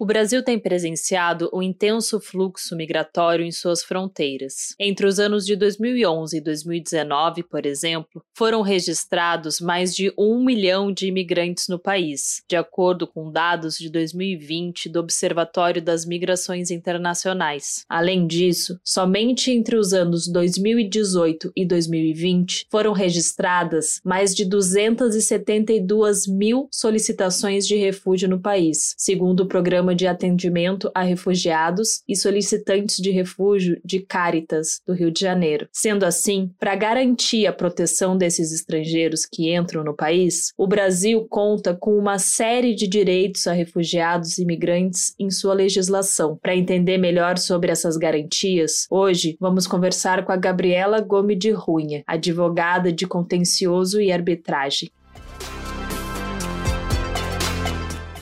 O Brasil tem presenciado um intenso fluxo migratório em suas fronteiras. Entre os anos de 2011 e 2019, por exemplo, foram registrados mais de um milhão de imigrantes no país, de acordo com dados de 2020 do Observatório das Migrações Internacionais. Além disso, somente entre os anos 2018 e 2020 foram registradas mais de 272 mil solicitações de refúgio no país, segundo o programa Programa de Atendimento a Refugiados e Solicitantes de Refúgio de Caritas, do Rio de Janeiro. Sendo assim, para garantir a proteção desses estrangeiros que entram no país, o Brasil conta com uma série de direitos a refugiados e imigrantes em sua legislação. Para entender melhor sobre essas garantias, hoje vamos conversar com a Gabriela Gomes de Runha, advogada de contencioso e arbitragem.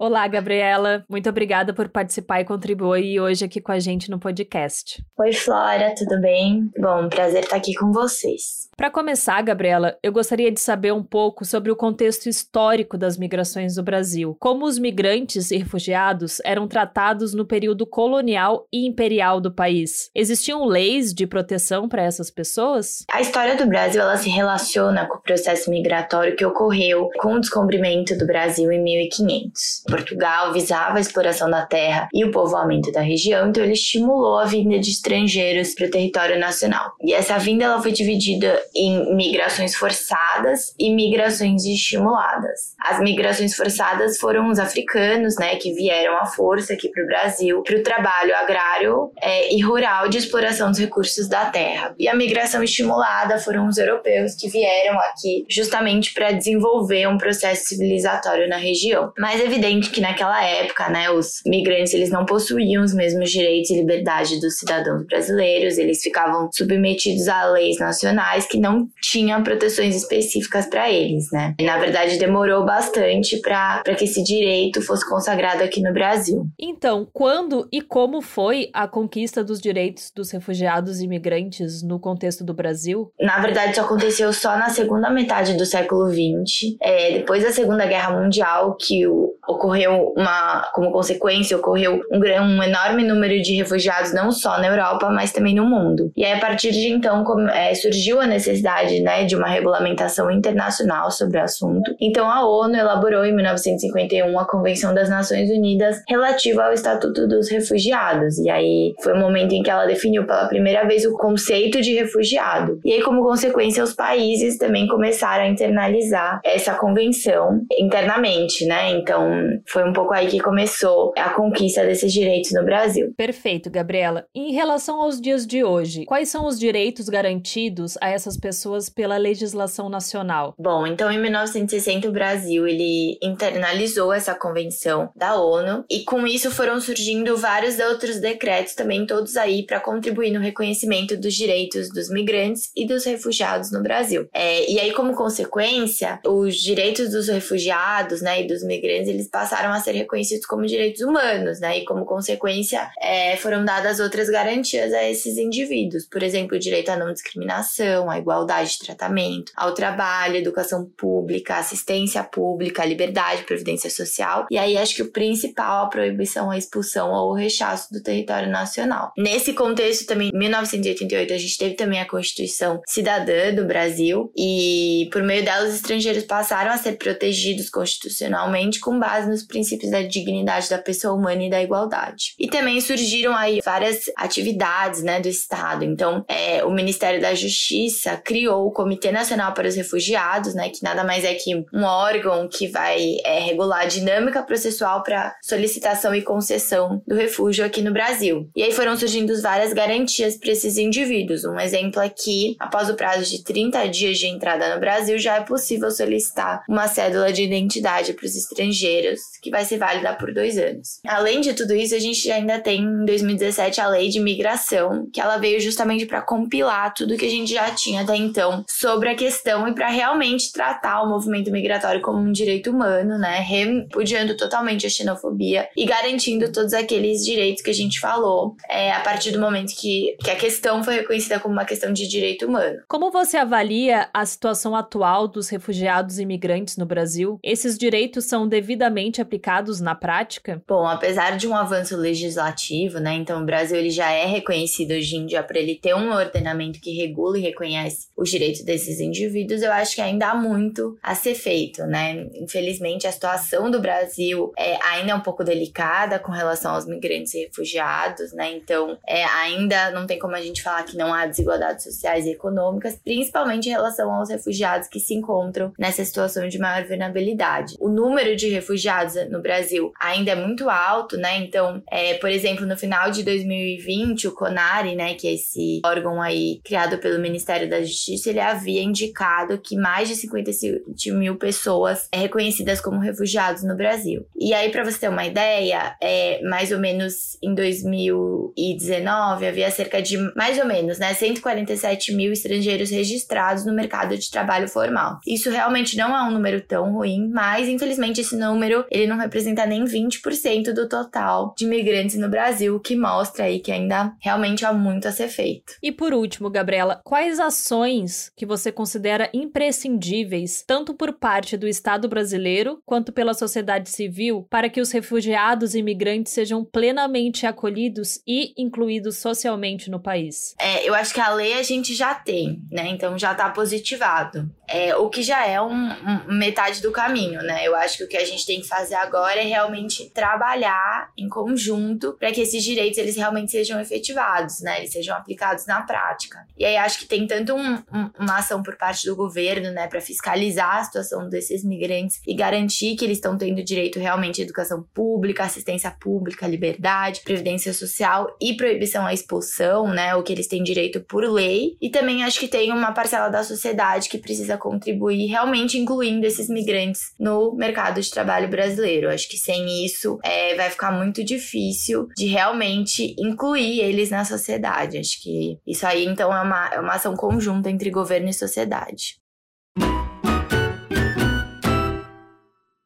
Olá, Gabriela. Muito obrigada por participar e contribuir hoje aqui com a gente no podcast. Oi, Flora, tudo bem? Bom, prazer estar aqui com vocês. Para começar, Gabriela, eu gostaria de saber um pouco sobre o contexto histórico das migrações do Brasil. Como os migrantes e refugiados eram tratados no período colonial e imperial do país? Existiam leis de proteção para essas pessoas? A história do Brasil ela se relaciona com o processo migratório que ocorreu com o descobrimento do Brasil em 1500. Portugal visava a exploração da terra e o povoamento da região, então ele estimulou a vinda de estrangeiros para o território nacional. E essa vinda ela foi dividida em migrações forçadas e migrações estimuladas. As migrações forçadas foram os africanos, né, que vieram à força aqui para o Brasil para o trabalho agrário é, e rural de exploração dos recursos da terra. E a migração estimulada foram os europeus que vieram aqui justamente para desenvolver um processo civilizatório na região. Mais evidente que naquela época, né, os migrantes eles não possuíam os mesmos direitos e liberdade dos cidadãos brasileiros, eles ficavam submetidos a leis nacionais que não tinham proteções específicas para eles, né? E, na verdade, demorou bastante para que esse direito fosse consagrado aqui no Brasil. Então, quando e como foi a conquista dos direitos dos refugiados e imigrantes no contexto do Brasil? Na verdade, isso aconteceu só na segunda metade do século XX, é, depois da Segunda Guerra Mundial, que o, ocorreu uma, como consequência, ocorreu um, um enorme número de refugiados, não só na Europa, mas também no mundo. E aí, a partir de então, como, é, surgiu a necessidade né, de uma regulamentação internacional sobre o assunto. Então, a ONU elaborou em 1951 a Convenção das Nações Unidas relativa ao Estatuto dos Refugiados. E aí foi o momento em que ela definiu pela primeira vez o conceito de refugiado. E aí, como consequência, os países também começaram a internalizar essa convenção internamente, né? Então, foi um pouco aí que começou a conquista desses direitos no Brasil. Perfeito, Gabriela. Em relação aos dias de hoje, quais são os direitos garantidos a essas pessoas pela legislação nacional? Bom, então em 1960 o Brasil ele internalizou essa convenção da ONU e com isso foram surgindo vários outros decretos também todos aí para contribuir no reconhecimento dos direitos dos migrantes e dos refugiados no Brasil. É, e aí como consequência, os direitos dos refugiados, né, e dos migrantes eles passaram a ser reconhecidos como direitos humanos, né? E como consequência, é, foram dadas outras garantias a esses indivíduos. Por exemplo, o direito à não discriminação, à igualdade de tratamento, ao trabalho, educação pública, assistência pública, liberdade, previdência social. E aí acho que o principal a proibição, a expulsão ou o rechaço do território nacional. Nesse contexto também, em 1988 a gente teve também a Constituição Cidadã do Brasil e por meio dela os estrangeiros passaram a ser protegidos constitucionalmente com base nos princípios da dignidade da pessoa humana e da igualdade. E também surgiram aí várias atividades né, do Estado. Então, é, o Ministério da Justiça criou o Comitê Nacional para os Refugiados, né, que nada mais é que um órgão que vai é, regular a dinâmica processual para solicitação e concessão do refúgio aqui no Brasil. E aí foram surgindo várias garantias para esses indivíduos. Um exemplo é que, após o prazo de 30 dias de entrada no Brasil, já é possível solicitar uma cédula de identidade para os estrangeiros que vai ser válida por dois anos. Além de tudo isso, a gente ainda tem em 2017 a lei de migração, que ela veio justamente para compilar tudo que a gente já tinha até então sobre a questão e para realmente tratar o movimento migratório como um direito humano, né? Repudiando totalmente a xenofobia e garantindo todos aqueles direitos que a gente falou é, a partir do momento que, que a questão foi reconhecida como uma questão de direito humano. Como você avalia a situação atual dos refugiados e imigrantes no Brasil? Esses direitos são devidamente aplicados na prática? Bom, apesar de um avanço legislativo, né? Então o Brasil ele já é reconhecido hoje em dia por ele ter um ordenamento que regula e reconhece os direitos desses indivíduos, eu acho que ainda há muito a ser feito, né? Infelizmente a situação do Brasil é, ainda é um pouco delicada com relação aos migrantes e refugiados, né? Então é, ainda não tem como a gente falar que não há desigualdades sociais e econômicas, principalmente em relação aos refugiados que se encontram nessa situação de maior vulnerabilidade. O número de refugiados no Brasil ainda é muito alto, né? Então, é, por exemplo, no final de 2020, o CONARE, né, que é esse órgão aí criado pelo Ministério da Justiça, ele havia indicado que mais de 57 mil pessoas é reconhecidas como refugiados no Brasil. E aí, para você ter uma ideia, é, mais ou menos em 2019 havia cerca de mais ou menos, né, 147 mil estrangeiros registrados no mercado de trabalho formal. Isso realmente não é um número tão ruim, mas infelizmente esse número ele não representa nem 20% do total de imigrantes no Brasil, o que mostra aí que ainda realmente há muito a ser feito. E por último, Gabriela, quais ações que você considera imprescindíveis, tanto por parte do Estado brasileiro quanto pela sociedade civil, para que os refugiados e imigrantes sejam plenamente acolhidos e incluídos socialmente no país? É, eu acho que a lei a gente já tem, né? Então já está positivado. É, o que já é um, um, metade do caminho, né? Eu acho que o que a gente tem que fazer agora é realmente trabalhar em conjunto para que esses direitos eles realmente sejam efetivados, né? Eles sejam aplicados na prática. E aí acho que tem tanto um, uma ação por parte do governo, né, para fiscalizar a situação desses migrantes e garantir que eles estão tendo direito realmente à educação pública, assistência pública, liberdade, previdência social e proibição à expulsão, né? O que eles têm direito por lei. E também acho que tem uma parcela da sociedade que precisa contribuir realmente incluindo esses migrantes no mercado de trabalho brasileiro. Acho que sem isso é, vai ficar muito difícil de realmente incluir eles na sociedade. Acho que isso aí então é uma, é uma ação conjunta entre governo e sociedade.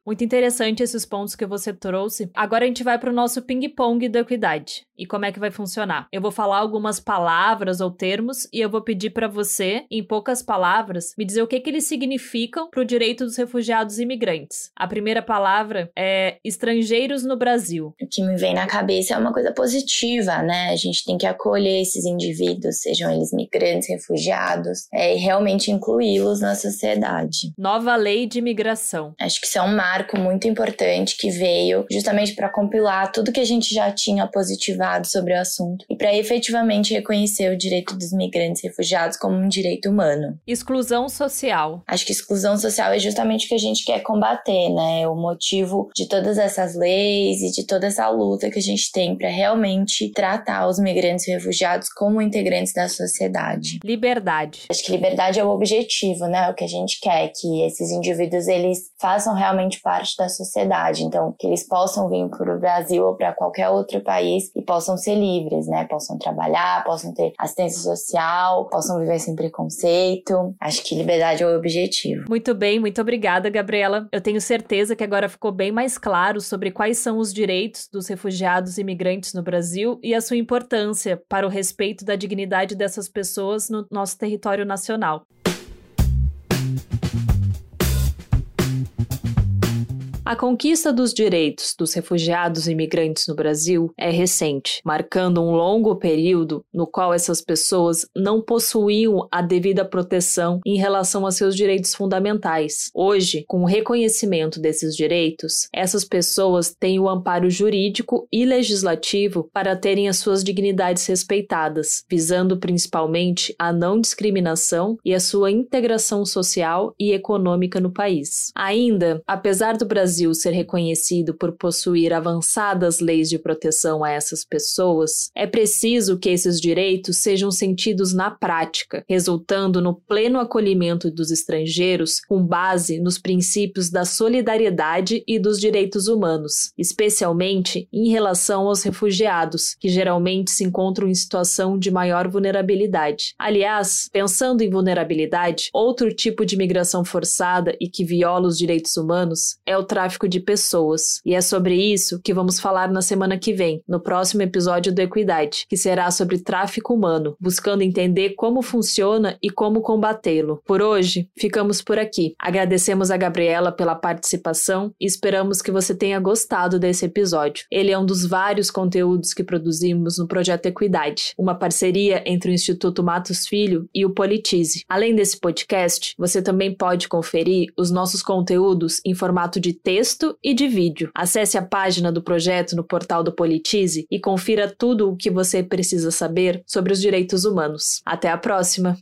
Muito interessante esses pontos que você trouxe. Agora a gente vai para o nosso ping-pong da equidade. E como é que vai funcionar? Eu vou falar algumas palavras ou termos e eu vou pedir para você, em poucas palavras, me dizer o que, que eles significam para o direito dos refugiados e imigrantes. A primeira palavra é estrangeiros no Brasil. O que me vem na cabeça é uma coisa positiva, né? A gente tem que acolher esses indivíduos, sejam eles migrantes, refugiados, é, e realmente incluí-los na sociedade. Nova lei de imigração. Acho que isso é um marco muito importante que veio justamente para compilar tudo que a gente já tinha positivado sobre o assunto e para efetivamente reconhecer o direito dos migrantes e refugiados como um direito humano. Exclusão social. Acho que exclusão social é justamente o que a gente quer combater, né? O motivo de todas essas leis e de toda essa luta que a gente tem para realmente tratar os migrantes e refugiados como integrantes da sociedade. Liberdade. Acho que liberdade é o objetivo, né? O que a gente quer que esses indivíduos eles façam realmente parte da sociedade. Então, que eles possam vir para o Brasil ou para qualquer outro país e possam ser livres, né? Possam trabalhar, possam ter assistência social, possam viver sem preconceito. Acho que liberdade é o objetivo. Muito bem, muito obrigada, Gabriela. Eu tenho certeza que agora ficou bem mais claro sobre quais são os direitos dos refugiados e imigrantes no Brasil e a sua importância para o respeito da dignidade dessas pessoas no nosso território nacional. A conquista dos direitos dos refugiados e imigrantes no Brasil é recente, marcando um longo período no qual essas pessoas não possuíam a devida proteção em relação a seus direitos fundamentais. Hoje, com o reconhecimento desses direitos, essas pessoas têm o amparo jurídico e legislativo para terem as suas dignidades respeitadas, visando principalmente a não discriminação e a sua integração social e econômica no país. Ainda, apesar do Brasil Brasil ser reconhecido por possuir avançadas leis de proteção a essas pessoas, é preciso que esses direitos sejam sentidos na prática, resultando no pleno acolhimento dos estrangeiros com base nos princípios da solidariedade e dos direitos humanos, especialmente em relação aos refugiados, que geralmente se encontram em situação de maior vulnerabilidade. Aliás, pensando em vulnerabilidade, outro tipo de migração forçada e que viola os direitos humanos é o tráfico de pessoas. E é sobre isso que vamos falar na semana que vem, no próximo episódio do Equidade, que será sobre tráfico humano, buscando entender como funciona e como combatê-lo. Por hoje, ficamos por aqui. Agradecemos a Gabriela pela participação e esperamos que você tenha gostado desse episódio. Ele é um dos vários conteúdos que produzimos no projeto Equidade, uma parceria entre o Instituto Matos Filho e o Politize. Além desse podcast, você também pode conferir os nossos conteúdos em formato de texto e de vídeo. Acesse a página do projeto no portal do Politize e confira tudo o que você precisa saber sobre os direitos humanos. Até a próxima!